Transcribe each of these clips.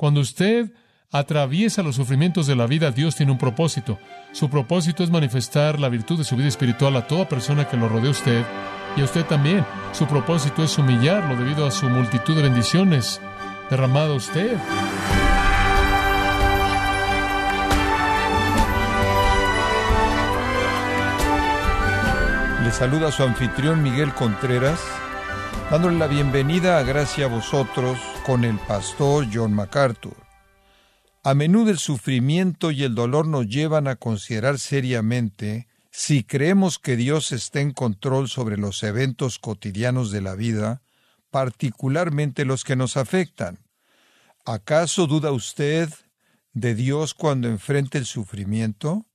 Cuando usted atraviesa los sufrimientos de la vida, Dios tiene un propósito. Su propósito es manifestar la virtud de su vida espiritual a toda persona que lo rodea a usted y a usted también. Su propósito es humillarlo debido a su multitud de bendiciones derramado a usted. Le saluda su anfitrión Miguel Contreras, dándole la bienvenida a Gracia a vosotros con el pastor John MacArthur. A menudo el sufrimiento y el dolor nos llevan a considerar seriamente si creemos que Dios está en control sobre los eventos cotidianos de la vida, particularmente los que nos afectan. ¿Acaso duda usted de Dios cuando enfrenta el sufrimiento?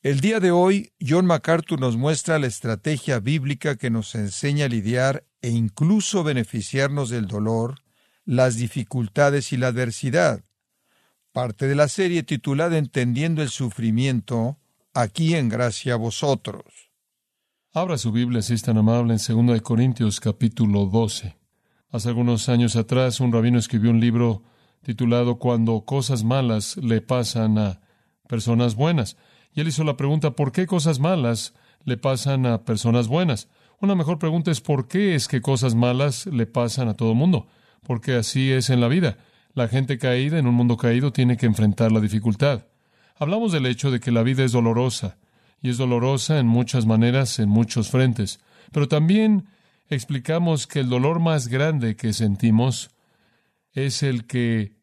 El día de hoy, John MacArthur nos muestra la estrategia bíblica que nos enseña a lidiar e incluso beneficiarnos del dolor, las dificultades y la adversidad. Parte de la serie titulada Entendiendo el sufrimiento, aquí en gracia a vosotros. Abra su Biblia si es tan amable en 2 Corintios capítulo 12. Hace algunos años atrás un rabino escribió un libro titulado Cuando cosas malas le pasan a personas buenas. Y él hizo la pregunta ¿por qué cosas malas le pasan a personas buenas? Una mejor pregunta es ¿por qué es que cosas malas le pasan a todo mundo? Porque así es en la vida. La gente caída en un mundo caído tiene que enfrentar la dificultad. Hablamos del hecho de que la vida es dolorosa, y es dolorosa en muchas maneras, en muchos frentes, pero también explicamos que el dolor más grande que sentimos es el que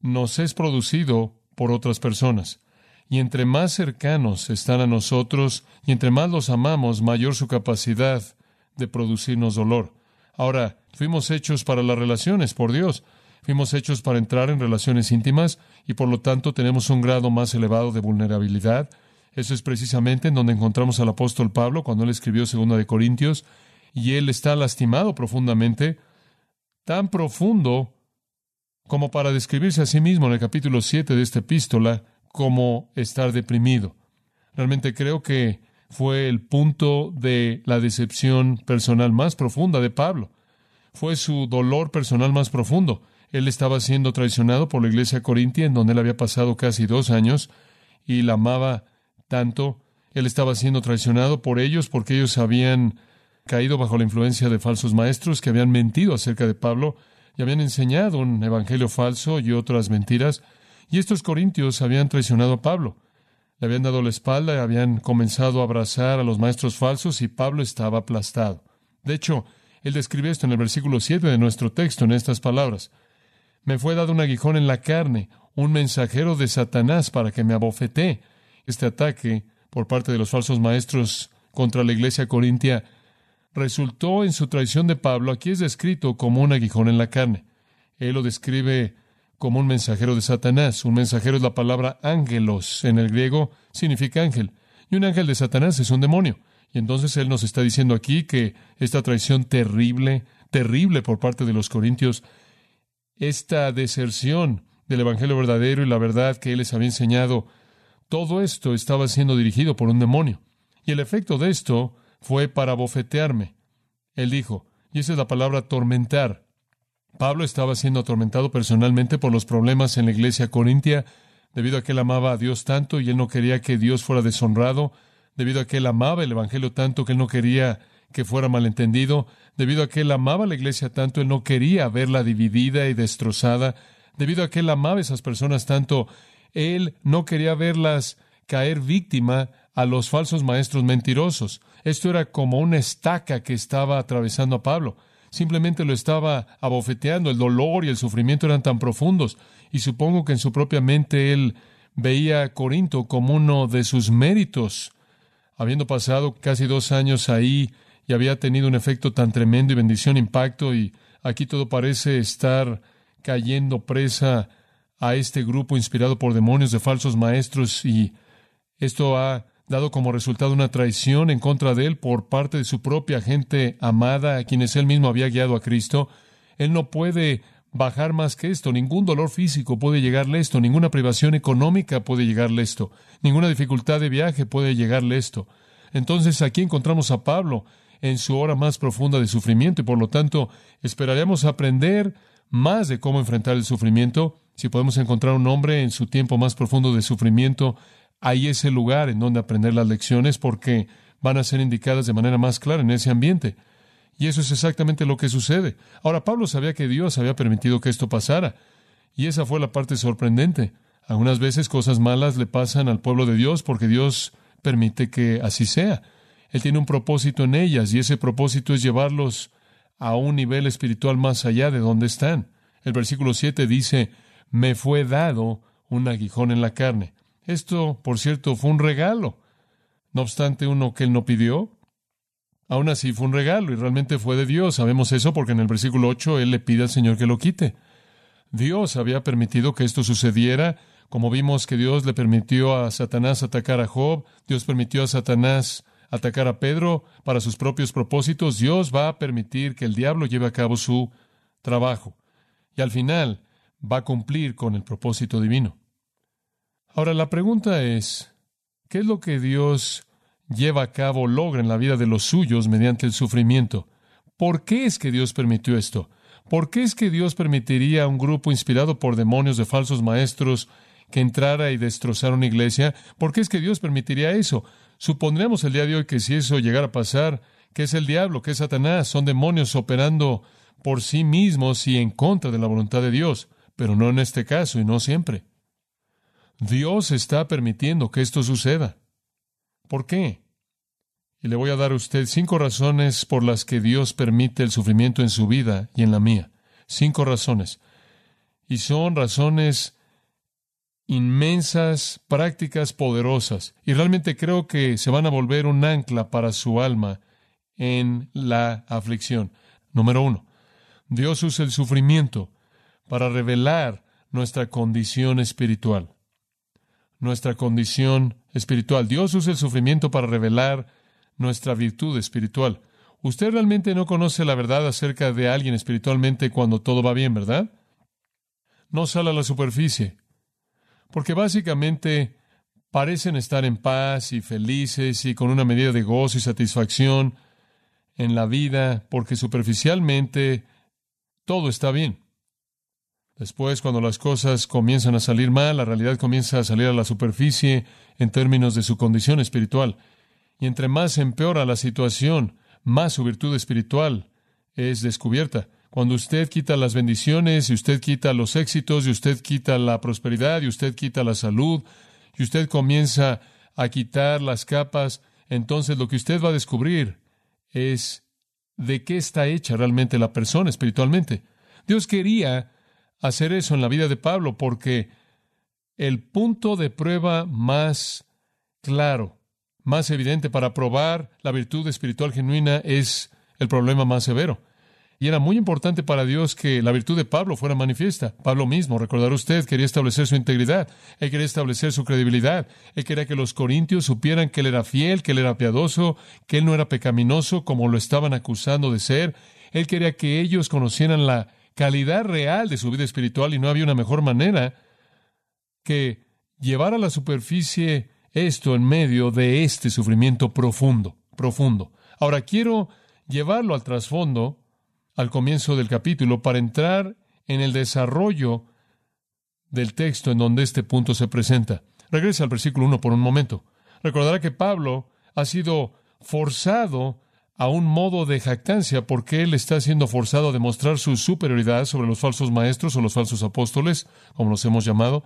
nos es producido por otras personas. Y entre más cercanos están a nosotros y entre más los amamos, mayor su capacidad de producirnos dolor. Ahora, fuimos hechos para las relaciones, por Dios. Fuimos hechos para entrar en relaciones íntimas y por lo tanto tenemos un grado más elevado de vulnerabilidad. Eso es precisamente en donde encontramos al apóstol Pablo cuando él escribió Segunda de Corintios y él está lastimado profundamente, tan profundo como para describirse a sí mismo en el capítulo 7 de esta epístola como estar deprimido. Realmente creo que fue el punto de la decepción personal más profunda de Pablo. Fue su dolor personal más profundo. Él estaba siendo traicionado por la iglesia corintia, en donde él había pasado casi dos años, y la amaba tanto. Él estaba siendo traicionado por ellos porque ellos habían caído bajo la influencia de falsos maestros que habían mentido acerca de Pablo y habían enseñado un evangelio falso y otras mentiras. Y estos corintios habían traicionado a Pablo. Le habían dado la espalda y habían comenzado a abrazar a los maestros falsos y Pablo estaba aplastado. De hecho, él describe esto en el versículo 7 de nuestro texto en estas palabras. Me fue dado un aguijón en la carne, un mensajero de Satanás para que me abofetee. Este ataque por parte de los falsos maestros contra la iglesia corintia resultó en su traición de Pablo. Aquí es descrito como un aguijón en la carne. Él lo describe como un mensajero de Satanás. Un mensajero es la palabra ángelos. En el griego significa ángel. Y un ángel de Satanás es un demonio. Y entonces él nos está diciendo aquí que esta traición terrible, terrible por parte de los corintios, esta deserción del Evangelio verdadero y la verdad que Él les había enseñado, todo esto estaba siendo dirigido por un demonio. Y el efecto de esto fue para bofetearme. Él dijo, y esa es la palabra atormentar. Pablo estaba siendo atormentado personalmente por los problemas en la iglesia corintia, debido a que él amaba a Dios tanto y él no quería que Dios fuera deshonrado, debido a que él amaba el Evangelio tanto que él no quería que fuera malentendido, debido a que él amaba la iglesia tanto, él no quería verla dividida y destrozada, debido a que él amaba a esas personas tanto, él no quería verlas caer víctima a los falsos maestros mentirosos. Esto era como una estaca que estaba atravesando a Pablo. Simplemente lo estaba abofeteando. El dolor y el sufrimiento eran tan profundos. Y supongo que en su propia mente él veía a Corinto como uno de sus méritos. Habiendo pasado casi dos años ahí y había tenido un efecto tan tremendo y bendición, impacto, y aquí todo parece estar cayendo presa a este grupo inspirado por demonios de falsos maestros y esto ha dado como resultado una traición en contra de él por parte de su propia gente amada a quienes él mismo había guiado a Cristo. Él no puede bajar más que esto. Ningún dolor físico puede llegarle esto. Ninguna privación económica puede llegarle esto. Ninguna dificultad de viaje puede llegarle esto. Entonces aquí encontramos a Pablo en su hora más profunda de sufrimiento y por lo tanto esperaríamos aprender más de cómo enfrentar el sufrimiento, si podemos encontrar un hombre en su tiempo más profundo de sufrimiento, ahí es el lugar en donde aprender las lecciones porque van a ser indicadas de manera más clara en ese ambiente. Y eso es exactamente lo que sucede. Ahora, Pablo sabía que Dios había permitido que esto pasara. Y esa fue la parte sorprendente. Algunas veces cosas malas le pasan al pueblo de Dios porque Dios permite que así sea. Él tiene un propósito en ellas y ese propósito es llevarlos a un nivel espiritual más allá de donde están. El versículo 7 dice, me fue dado un aguijón en la carne. Esto, por cierto, fue un regalo. No obstante, uno que él no pidió, aún así fue un regalo y realmente fue de Dios. Sabemos eso porque en el versículo 8 él le pide al Señor que lo quite. Dios había permitido que esto sucediera, como vimos que Dios le permitió a Satanás atacar a Job, Dios permitió a Satanás atacar a Pedro para sus propios propósitos, Dios va a permitir que el diablo lleve a cabo su trabajo. Y al final va a cumplir con el propósito divino. Ahora la pregunta es, ¿qué es lo que Dios lleva a cabo, logra en la vida de los suyos mediante el sufrimiento? ¿Por qué es que Dios permitió esto? ¿Por qué es que Dios permitiría a un grupo inspirado por demonios de falsos maestros que entrara y destrozara una iglesia? ¿Por qué es que Dios permitiría eso? Supondríamos el día de hoy que si eso llegara a pasar, que es el diablo, que es Satanás, son demonios operando por sí mismos y en contra de la voluntad de Dios, pero no en este caso y no siempre. Dios está permitiendo que esto suceda. ¿Por qué? Y le voy a dar a usted cinco razones por las que Dios permite el sufrimiento en su vida y en la mía. Cinco razones. Y son razones inmensas, prácticas poderosas, y realmente creo que se van a volver un ancla para su alma en la aflicción. Número uno, Dios usa el sufrimiento para revelar nuestra condición espiritual. Nuestra condición espiritual. Dios usa el sufrimiento para revelar nuestra virtud espiritual. Usted realmente no conoce la verdad acerca de alguien espiritualmente cuando todo va bien, ¿verdad? No sale a la superficie porque básicamente parecen estar en paz y felices y con una medida de gozo y satisfacción en la vida, porque superficialmente todo está bien. Después, cuando las cosas comienzan a salir mal, la realidad comienza a salir a la superficie en términos de su condición espiritual. Y entre más empeora la situación, más su virtud espiritual es descubierta. Cuando usted quita las bendiciones y usted quita los éxitos y usted quita la prosperidad y usted quita la salud y usted comienza a quitar las capas, entonces lo que usted va a descubrir es de qué está hecha realmente la persona espiritualmente. Dios quería hacer eso en la vida de Pablo porque el punto de prueba más claro, más evidente para probar la virtud espiritual genuina es el problema más severo. Y era muy importante para Dios que la virtud de Pablo fuera manifiesta. Pablo mismo, recordará usted, quería establecer su integridad, él quería establecer su credibilidad, él quería que los corintios supieran que él era fiel, que él era piadoso, que él no era pecaminoso como lo estaban acusando de ser. Él quería que ellos conocieran la calidad real de su vida espiritual y no había una mejor manera que llevar a la superficie esto en medio de este sufrimiento profundo, profundo. Ahora quiero llevarlo al trasfondo al comienzo del capítulo para entrar en el desarrollo del texto en donde este punto se presenta. Regresa al versículo 1 por un momento. Recordará que Pablo ha sido forzado a un modo de jactancia porque él está siendo forzado a demostrar su superioridad sobre los falsos maestros o los falsos apóstoles, como los hemos llamado.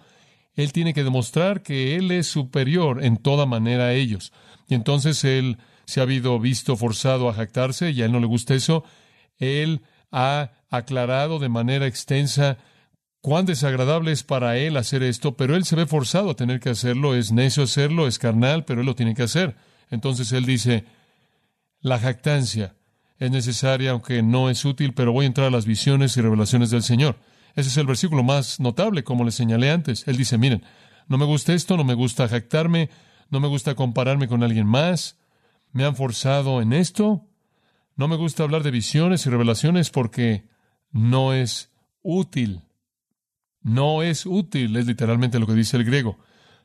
Él tiene que demostrar que él es superior en toda manera a ellos. Y entonces él se ha habido visto forzado a jactarse y a él no le gusta eso. Él ha aclarado de manera extensa cuán desagradable es para él hacer esto, pero él se ve forzado a tener que hacerlo, es necio hacerlo, es carnal, pero él lo tiene que hacer. Entonces él dice, la jactancia es necesaria, aunque no es útil, pero voy a entrar a las visiones y revelaciones del Señor. Ese es el versículo más notable, como le señalé antes. Él dice, miren, no me gusta esto, no me gusta jactarme, no me gusta compararme con alguien más, me han forzado en esto, no me gusta hablar de visiones y revelaciones porque no es útil. No es útil, es literalmente lo que dice el griego.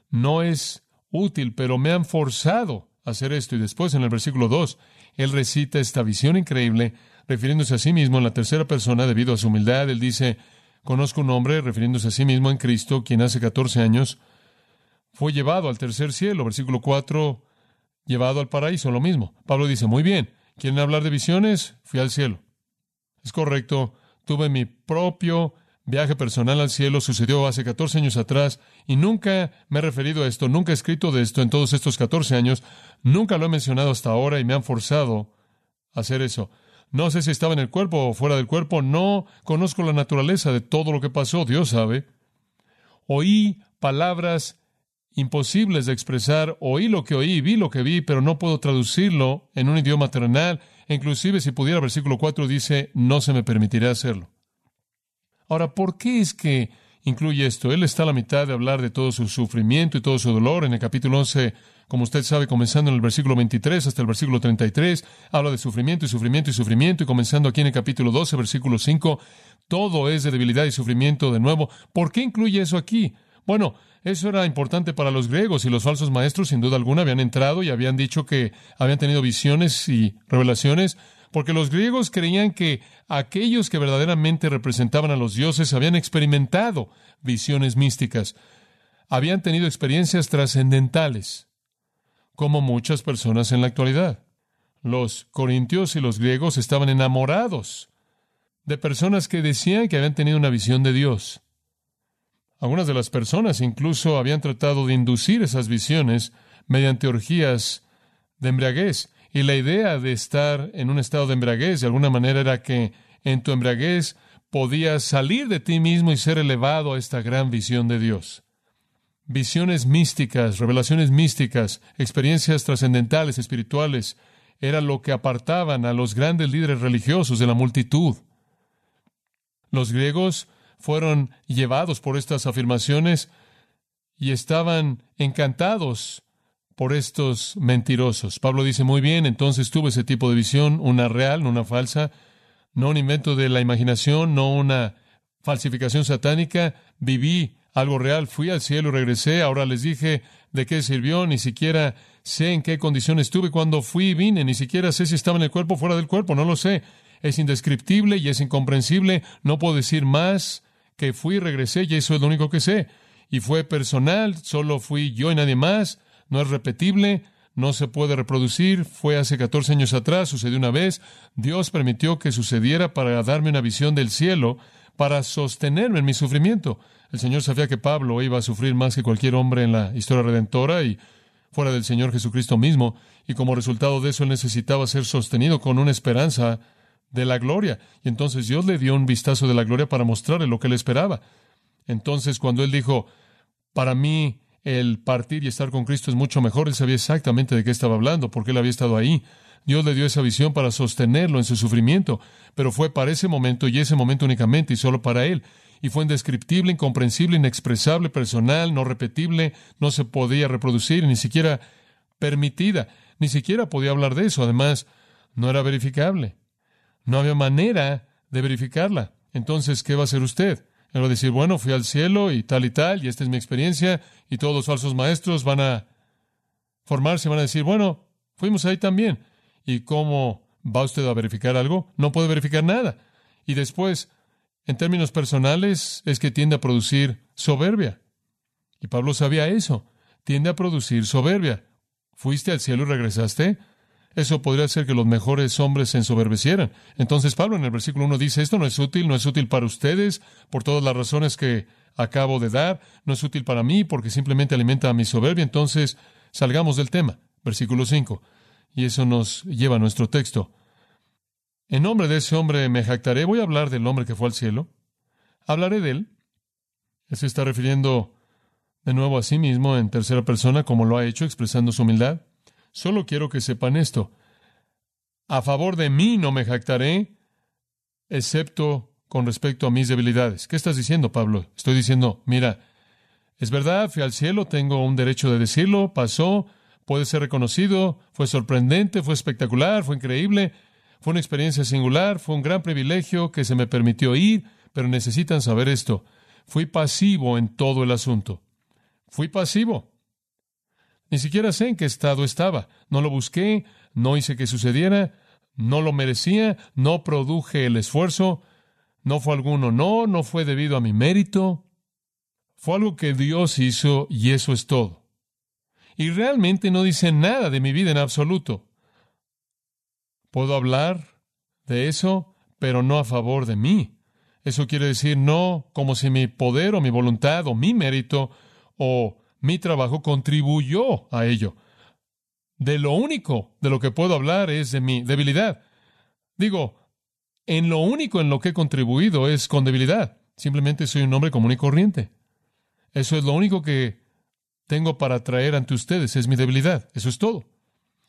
No es útil, pero me han forzado a hacer esto. Y después en el versículo 2, él recita esta visión increíble refiriéndose a sí mismo en la tercera persona debido a su humildad. Él dice, conozco un hombre, refiriéndose a sí mismo en Cristo, quien hace 14 años fue llevado al tercer cielo. Versículo 4, llevado al paraíso, lo mismo. Pablo dice, muy bien, ¿quieren hablar de visiones? Fui al cielo. Es correcto, tuve mi propio viaje personal al cielo, sucedió hace 14 años atrás, y nunca me he referido a esto, nunca he escrito de esto en todos estos 14 años, nunca lo he mencionado hasta ahora y me han forzado a hacer eso. No sé si estaba en el cuerpo o fuera del cuerpo, no conozco la naturaleza de todo lo que pasó, Dios sabe. Oí palabras imposibles de expresar. Oí lo que oí, vi lo que vi, pero no puedo traducirlo en un idioma terrenal. Inclusive si pudiera, versículo 4 dice, no se me permitirá hacerlo. Ahora, ¿por qué es que incluye esto? Él está a la mitad de hablar de todo su sufrimiento y todo su dolor. En el capítulo 11, como usted sabe, comenzando en el versículo 23 hasta el versículo 33, habla de sufrimiento y sufrimiento y sufrimiento, y comenzando aquí en el capítulo 12, versículo 5, todo es de debilidad y sufrimiento de nuevo. ¿Por qué incluye eso aquí? Bueno, eso era importante para los griegos y los falsos maestros, sin duda alguna, habían entrado y habían dicho que habían tenido visiones y revelaciones, porque los griegos creían que aquellos que verdaderamente representaban a los dioses habían experimentado visiones místicas, habían tenido experiencias trascendentales, como muchas personas en la actualidad. Los corintios y los griegos estaban enamorados de personas que decían que habían tenido una visión de Dios. Algunas de las personas incluso habían tratado de inducir esas visiones mediante orgías de embriaguez. Y la idea de estar en un estado de embriaguez, de alguna manera, era que en tu embriaguez podías salir de ti mismo y ser elevado a esta gran visión de Dios. Visiones místicas, revelaciones místicas, experiencias trascendentales, espirituales, era lo que apartaban a los grandes líderes religiosos de la multitud. Los griegos fueron llevados por estas afirmaciones y estaban encantados por estos mentirosos. Pablo dice muy bien, entonces tuve ese tipo de visión, una real, no una falsa, no un invento de la imaginación, no una falsificación satánica, viví algo real, fui al cielo y regresé, ahora les dije de qué sirvió, ni siquiera sé en qué condiciones estuve cuando fui y vine, ni siquiera sé si estaba en el cuerpo o fuera del cuerpo, no lo sé. Es indescriptible y es incomprensible, no puedo decir más que fui y regresé y eso es lo único que sé. Y fue personal, solo fui yo y nadie más, no es repetible, no se puede reproducir, fue hace 14 años atrás, sucedió una vez, Dios permitió que sucediera para darme una visión del cielo, para sostenerme en mi sufrimiento. El Señor sabía que Pablo iba a sufrir más que cualquier hombre en la historia redentora y fuera del Señor Jesucristo mismo, y como resultado de eso él necesitaba ser sostenido con una esperanza de la gloria. Y entonces Dios le dio un vistazo de la gloria para mostrarle lo que él esperaba. Entonces, cuando él dijo, para mí el partir y estar con Cristo es mucho mejor, él sabía exactamente de qué estaba hablando, porque él había estado ahí. Dios le dio esa visión para sostenerlo en su sufrimiento, pero fue para ese momento y ese momento únicamente y solo para él. Y fue indescriptible, incomprensible, inexpresable, personal, no repetible, no se podía reproducir, ni siquiera permitida, ni siquiera podía hablar de eso. Además, no era verificable. No había manera de verificarla. Entonces, ¿qué va a hacer usted? A decir, bueno, fui al cielo y tal y tal, y esta es mi experiencia, y todos los falsos maestros van a formarse, van a decir, bueno, fuimos ahí también. ¿Y cómo va usted a verificar algo? No puede verificar nada. Y después, en términos personales, es que tiende a producir soberbia. Y Pablo sabía eso. Tiende a producir soberbia. ¿Fuiste al cielo y regresaste? Eso podría ser que los mejores hombres se ensoberbecieran. Entonces Pablo en el versículo 1 dice, esto no es útil, no es útil para ustedes por todas las razones que acabo de dar, no es útil para mí porque simplemente alimenta a mi soberbia. Entonces salgamos del tema. Versículo 5. Y eso nos lleva a nuestro texto. En nombre de ese hombre me jactaré. Voy a hablar del hombre que fue al cielo. Hablaré de él. Él se está refiriendo de nuevo a sí mismo en tercera persona, como lo ha hecho, expresando su humildad. Solo quiero que sepan esto. A favor de mí no me jactaré, excepto con respecto a mis debilidades. ¿Qué estás diciendo, Pablo? Estoy diciendo, mira, es verdad, fui al cielo, tengo un derecho de decirlo, pasó, puede ser reconocido, fue sorprendente, fue espectacular, fue increíble, fue una experiencia singular, fue un gran privilegio que se me permitió ir, pero necesitan saber esto. Fui pasivo en todo el asunto. Fui pasivo. Ni siquiera sé en qué estado estaba. No lo busqué, no hice que sucediera, no lo merecía, no produje el esfuerzo, no fue algún honor, no fue debido a mi mérito, fue algo que Dios hizo y eso es todo. Y realmente no dice nada de mi vida en absoluto. Puedo hablar de eso, pero no a favor de mí. Eso quiere decir no como si mi poder o mi voluntad o mi mérito o mi trabajo contribuyó a ello. De lo único de lo que puedo hablar es de mi debilidad. Digo, en lo único en lo que he contribuido es con debilidad. Simplemente soy un hombre común y corriente. Eso es lo único que tengo para traer ante ustedes, es mi debilidad. Eso es todo.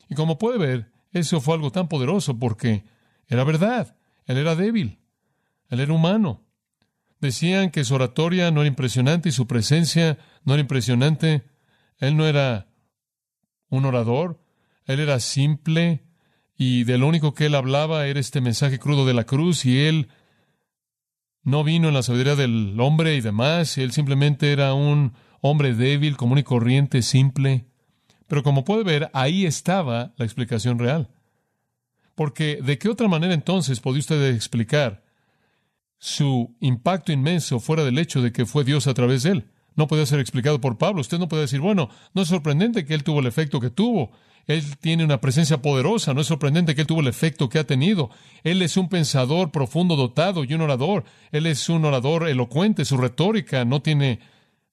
Y como puede ver, eso fue algo tan poderoso porque era verdad. Él era débil. Él era humano. Decían que su oratoria no era impresionante y su presencia no era impresionante. Él no era un orador. Él era simple y de lo único que él hablaba era este mensaje crudo de la cruz y él no vino en la sabiduría del hombre y demás. Él simplemente era un hombre débil, común y corriente, simple. Pero como puede ver, ahí estaba la explicación real. Porque ¿de qué otra manera entonces podía usted explicar su impacto inmenso fuera del hecho de que fue Dios a través de él? No puede ser explicado por Pablo. Usted no puede decir, bueno, no es sorprendente que él tuvo el efecto que tuvo. Él tiene una presencia poderosa. No es sorprendente que él tuvo el efecto que ha tenido. Él es un pensador profundo, dotado y un orador. Él es un orador elocuente. Su retórica no tiene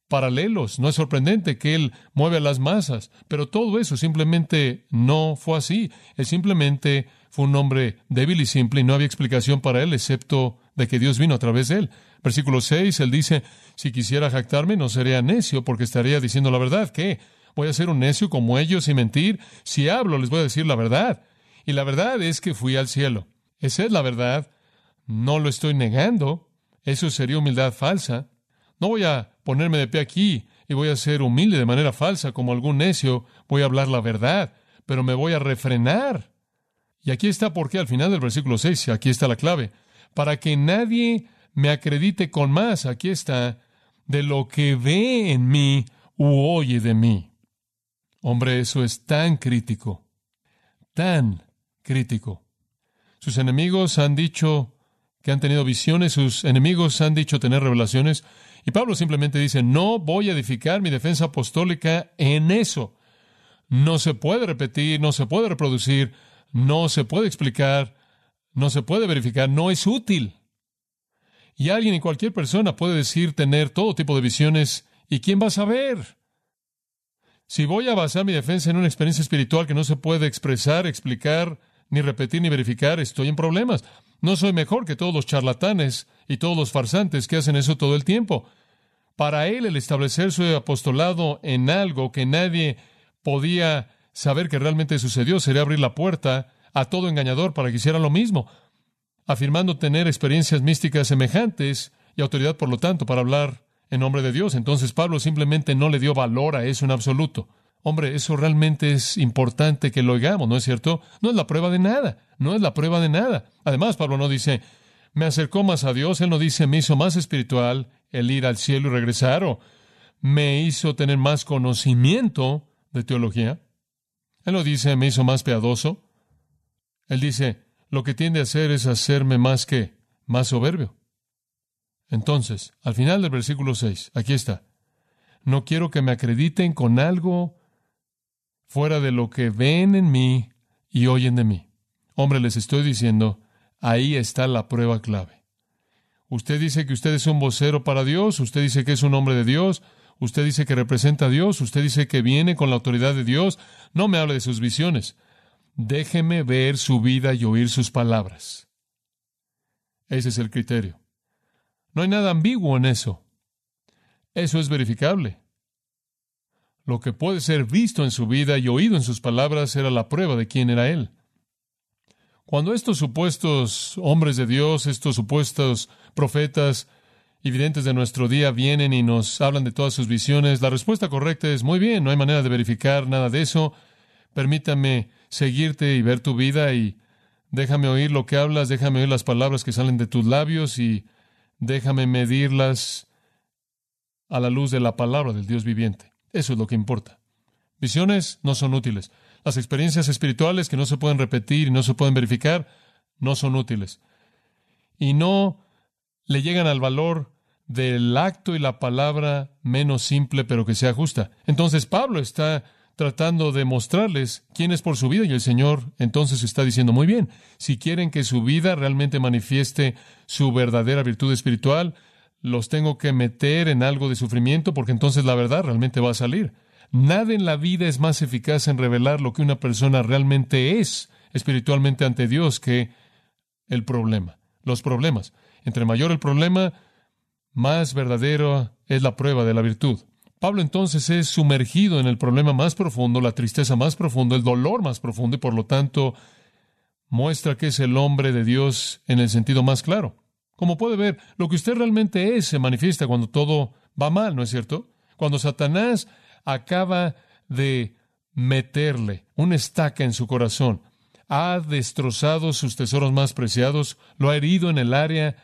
paralelos. No es sorprendente que él mueve a las masas. Pero todo eso simplemente no fue así. Él simplemente fue un hombre débil y simple y no había explicación para él excepto de que Dios vino a través de él. Versículo 6, él dice, si quisiera jactarme no sería necio porque estaría diciendo la verdad. ¿Qué? ¿Voy a ser un necio como ellos y mentir? Si hablo, les voy a decir la verdad. Y la verdad es que fui al cielo. Esa es la verdad. No lo estoy negando. Eso sería humildad falsa. No voy a ponerme de pie aquí y voy a ser humilde de manera falsa como algún necio. Voy a hablar la verdad, pero me voy a refrenar. Y aquí está porque al final del versículo 6, aquí está la clave, para que nadie me acredite con más, aquí está, de lo que ve en mí u oye de mí. Hombre, eso es tan crítico, tan crítico. Sus enemigos han dicho que han tenido visiones, sus enemigos han dicho tener revelaciones, y Pablo simplemente dice, no voy a edificar mi defensa apostólica en eso. No se puede repetir, no se puede reproducir, no se puede explicar, no se puede verificar, no es útil. Y alguien y cualquier persona puede decir tener todo tipo de visiones, ¿y quién va a saber? Si voy a basar mi defensa en una experiencia espiritual que no se puede expresar, explicar, ni repetir, ni verificar, estoy en problemas. No soy mejor que todos los charlatanes y todos los farsantes que hacen eso todo el tiempo. Para él el establecer su apostolado en algo que nadie podía saber que realmente sucedió sería abrir la puerta a todo engañador para que hiciera lo mismo, afirmando tener experiencias místicas semejantes y autoridad, por lo tanto, para hablar en nombre de Dios. Entonces Pablo simplemente no le dio valor a eso en absoluto. Hombre, eso realmente es importante que lo oigamos, ¿no es cierto? No es la prueba de nada, no es la prueba de nada. Además, Pablo no dice, me acercó más a Dios, él no dice, me hizo más espiritual el ir al cielo y regresar, o me hizo tener más conocimiento de teología. Él no dice, me hizo más piadoso. Él dice, lo que tiende a hacer es hacerme más que, más soberbio. Entonces, al final del versículo 6, aquí está. No quiero que me acrediten con algo fuera de lo que ven en mí y oyen de mí. Hombre, les estoy diciendo, ahí está la prueba clave. Usted dice que usted es un vocero para Dios, usted dice que es un hombre de Dios, Usted dice que representa a Dios, usted dice que viene con la autoridad de Dios. No me hable de sus visiones. Déjeme ver su vida y oír sus palabras. Ese es el criterio. No hay nada ambiguo en eso. Eso es verificable. Lo que puede ser visto en su vida y oído en sus palabras era la prueba de quién era Él. Cuando estos supuestos hombres de Dios, estos supuestos profetas, videntes de nuestro día vienen y nos hablan de todas sus visiones, la respuesta correcta es muy bien, no hay manera de verificar nada de eso. Permítame seguirte y ver tu vida y déjame oír lo que hablas, déjame oír las palabras que salen de tus labios y déjame medirlas a la luz de la palabra del Dios viviente. Eso es lo que importa. Visiones no son útiles. Las experiencias espirituales que no se pueden repetir y no se pueden verificar no son útiles. Y no le llegan al valor del acto y la palabra menos simple pero que sea justa. Entonces Pablo está tratando de mostrarles quién es por su vida y el Señor entonces está diciendo muy bien, si quieren que su vida realmente manifieste su verdadera virtud espiritual, los tengo que meter en algo de sufrimiento porque entonces la verdad realmente va a salir. Nada en la vida es más eficaz en revelar lo que una persona realmente es espiritualmente ante Dios que el problema, los problemas. Entre mayor el problema, más verdadero es la prueba de la virtud. Pablo entonces es sumergido en el problema más profundo, la tristeza más profunda, el dolor más profundo y por lo tanto muestra que es el hombre de Dios en el sentido más claro. Como puede ver, lo que usted realmente es se manifiesta cuando todo va mal, ¿no es cierto? Cuando Satanás acaba de meterle una estaca en su corazón, ha destrozado sus tesoros más preciados, lo ha herido en el área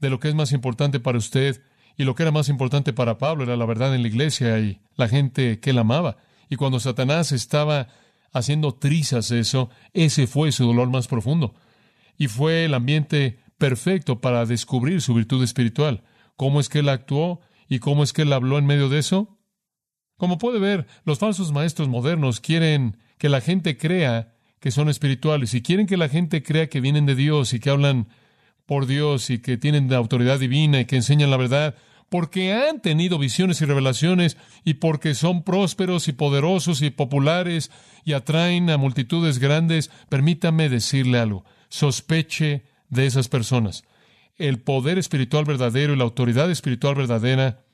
de lo que es más importante para usted, y lo que era más importante para Pablo era la verdad en la iglesia y la gente que él amaba. Y cuando Satanás estaba haciendo trizas eso, ese fue su dolor más profundo. Y fue el ambiente perfecto para descubrir su virtud espiritual. ¿Cómo es que él actuó y cómo es que él habló en medio de eso? Como puede ver, los falsos maestros modernos quieren que la gente crea que son espirituales y quieren que la gente crea que vienen de Dios y que hablan por Dios y que tienen la autoridad divina y que enseñan la verdad, porque han tenido visiones y revelaciones y porque son prósperos y poderosos y populares y atraen a multitudes grandes, permítame decirle algo, sospeche de esas personas. El poder espiritual verdadero y la autoridad espiritual verdadera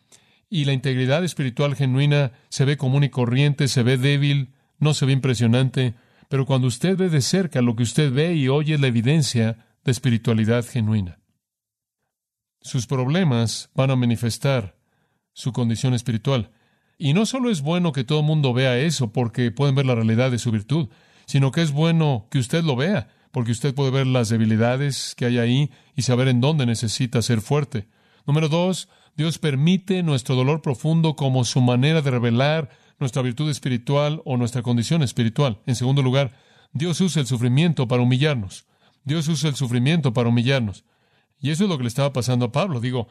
y la integridad espiritual genuina se ve común y corriente, se ve débil, no se ve impresionante, pero cuando usted ve de cerca lo que usted ve y oye la evidencia de espiritualidad genuina. Sus problemas van a manifestar su condición espiritual. Y no solo es bueno que todo el mundo vea eso porque pueden ver la realidad de su virtud, sino que es bueno que usted lo vea, porque usted puede ver las debilidades que hay ahí y saber en dónde necesita ser fuerte. Número dos, Dios permite nuestro dolor profundo como su manera de revelar nuestra virtud espiritual o nuestra condición espiritual. En segundo lugar, Dios usa el sufrimiento para humillarnos. Dios usa el sufrimiento para humillarnos. Y eso es lo que le estaba pasando a Pablo. Digo,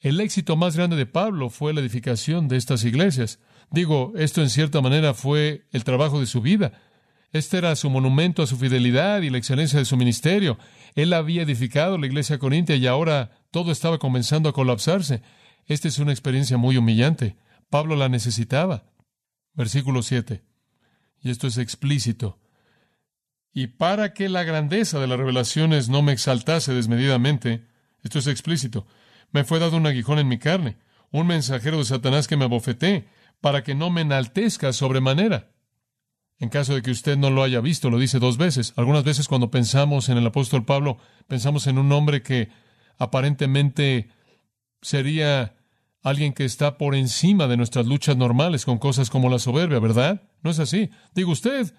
el éxito más grande de Pablo fue la edificación de estas iglesias. Digo, esto en cierta manera fue el trabajo de su vida. Este era su monumento a su fidelidad y la excelencia de su ministerio. Él había edificado la iglesia corintia y ahora todo estaba comenzando a colapsarse. Esta es una experiencia muy humillante. Pablo la necesitaba. Versículo 7. Y esto es explícito. Y para que la grandeza de las revelaciones no me exaltase desmedidamente, esto es explícito, me fue dado un aguijón en mi carne, un mensajero de Satanás que me abofeté, para que no me enaltezca sobremanera. En caso de que usted no lo haya visto, lo dice dos veces. Algunas veces cuando pensamos en el apóstol Pablo, pensamos en un hombre que aparentemente sería alguien que está por encima de nuestras luchas normales con cosas como la soberbia, ¿verdad? No es así. Digo, usted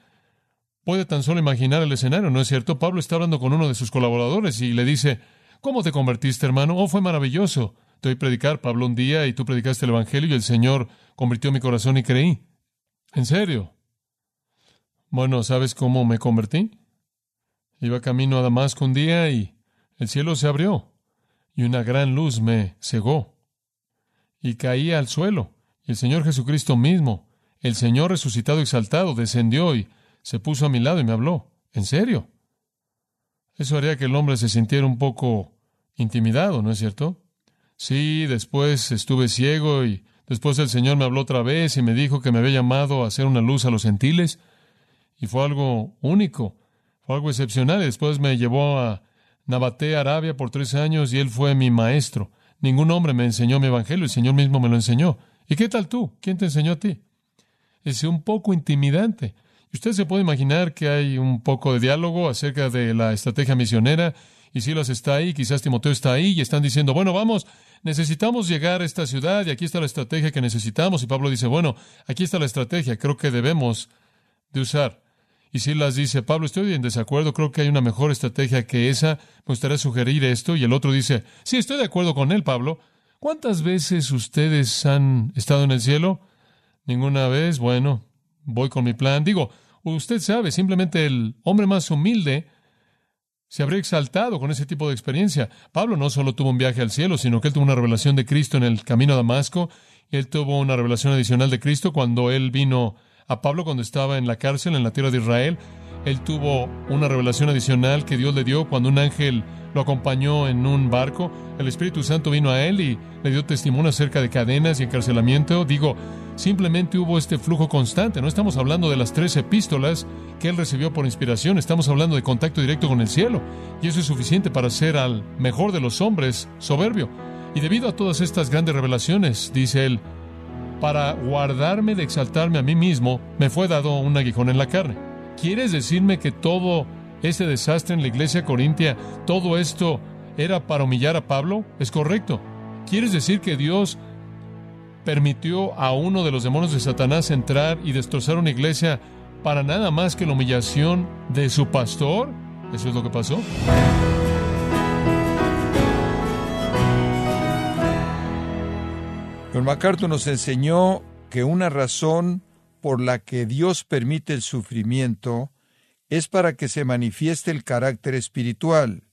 Puede tan solo imaginar el escenario, ¿no es cierto? Pablo está hablando con uno de sus colaboradores y le dice, ¿cómo te convertiste, hermano? Oh, fue maravilloso. Te oí predicar, Pablo, un día y tú predicaste el Evangelio y el Señor convirtió mi corazón y creí. ¿En serio? Bueno, ¿sabes cómo me convertí? Iba camino a Damasco un día y el cielo se abrió y una gran luz me cegó y caí al suelo y el Señor Jesucristo mismo, el Señor resucitado y exaltado, descendió y se puso a mi lado y me habló. ¿En serio? Eso haría que el hombre se sintiera un poco intimidado, ¿no es cierto? Sí, después estuve ciego y después el Señor me habló otra vez y me dijo que me había llamado a hacer una luz a los gentiles y fue algo único, fue algo excepcional y después me llevó a Nabaté, Arabia, por tres años y él fue mi maestro. Ningún hombre me enseñó mi evangelio, el Señor mismo me lo enseñó. ¿Y qué tal tú? ¿Quién te enseñó a ti? Es un poco intimidante. Usted se puede imaginar que hay un poco de diálogo acerca de la estrategia misionera, y Silas está ahí, quizás Timoteo está ahí, y están diciendo, bueno, vamos, necesitamos llegar a esta ciudad, y aquí está la estrategia que necesitamos, y Pablo dice, bueno, aquí está la estrategia, creo que debemos de usar. Y Silas dice, Pablo, estoy en desacuerdo, creo que hay una mejor estrategia que esa, me gustaría sugerir esto, y el otro dice, sí, estoy de acuerdo con él, Pablo. ¿Cuántas veces ustedes han estado en el cielo? Ninguna vez, bueno, voy con mi plan. Digo, Usted sabe, simplemente el hombre más humilde se habría exaltado con ese tipo de experiencia. Pablo no solo tuvo un viaje al cielo, sino que él tuvo una revelación de Cristo en el camino a Damasco. Él tuvo una revelación adicional de Cristo cuando él vino a Pablo cuando estaba en la cárcel en la tierra de Israel. Él tuvo una revelación adicional que Dios le dio cuando un ángel lo acompañó en un barco. El Espíritu Santo vino a él y le dio testimonio acerca de cadenas y encarcelamiento. Digo, simplemente hubo este flujo constante. No estamos hablando de las tres epístolas que él recibió por inspiración, estamos hablando de contacto directo con el cielo. Y eso es suficiente para ser al mejor de los hombres soberbio. Y debido a todas estas grandes revelaciones, dice él, para guardarme de exaltarme a mí mismo, me fue dado un aguijón en la carne. ¿Quieres decirme que todo ese desastre en la iglesia corintia, todo esto era para humillar a Pablo? Es correcto. ¿Quieres decir que Dios permitió a uno de los demonios de Satanás entrar y destrozar una iglesia para nada más que la humillación de su pastor? ¿Eso es lo que pasó? Don MacArthur nos enseñó que una razón por la que Dios permite el sufrimiento es para que se manifieste el carácter espiritual.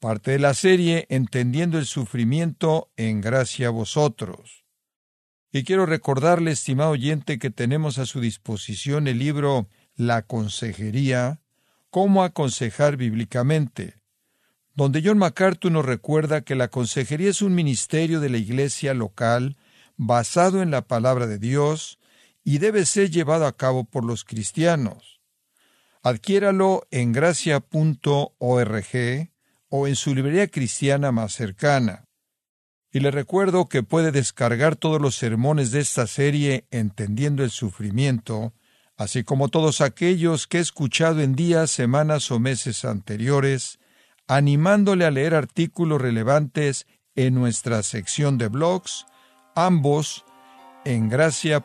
Parte de la serie Entendiendo el sufrimiento en gracia a vosotros. Y quiero recordarle, estimado oyente, que tenemos a su disposición el libro La Consejería, Cómo aconsejar bíblicamente, donde John MacArthur nos recuerda que la consejería es un ministerio de la iglesia local basado en la palabra de Dios, y debe ser llevado a cabo por los cristianos. Adquiéralo en gracia.org o en su librería cristiana más cercana. Y le recuerdo que puede descargar todos los sermones de esta serie Entendiendo el Sufrimiento, así como todos aquellos que he escuchado en días, semanas o meses anteriores, animándole a leer artículos relevantes en nuestra sección de blogs, ambos en gracia.org.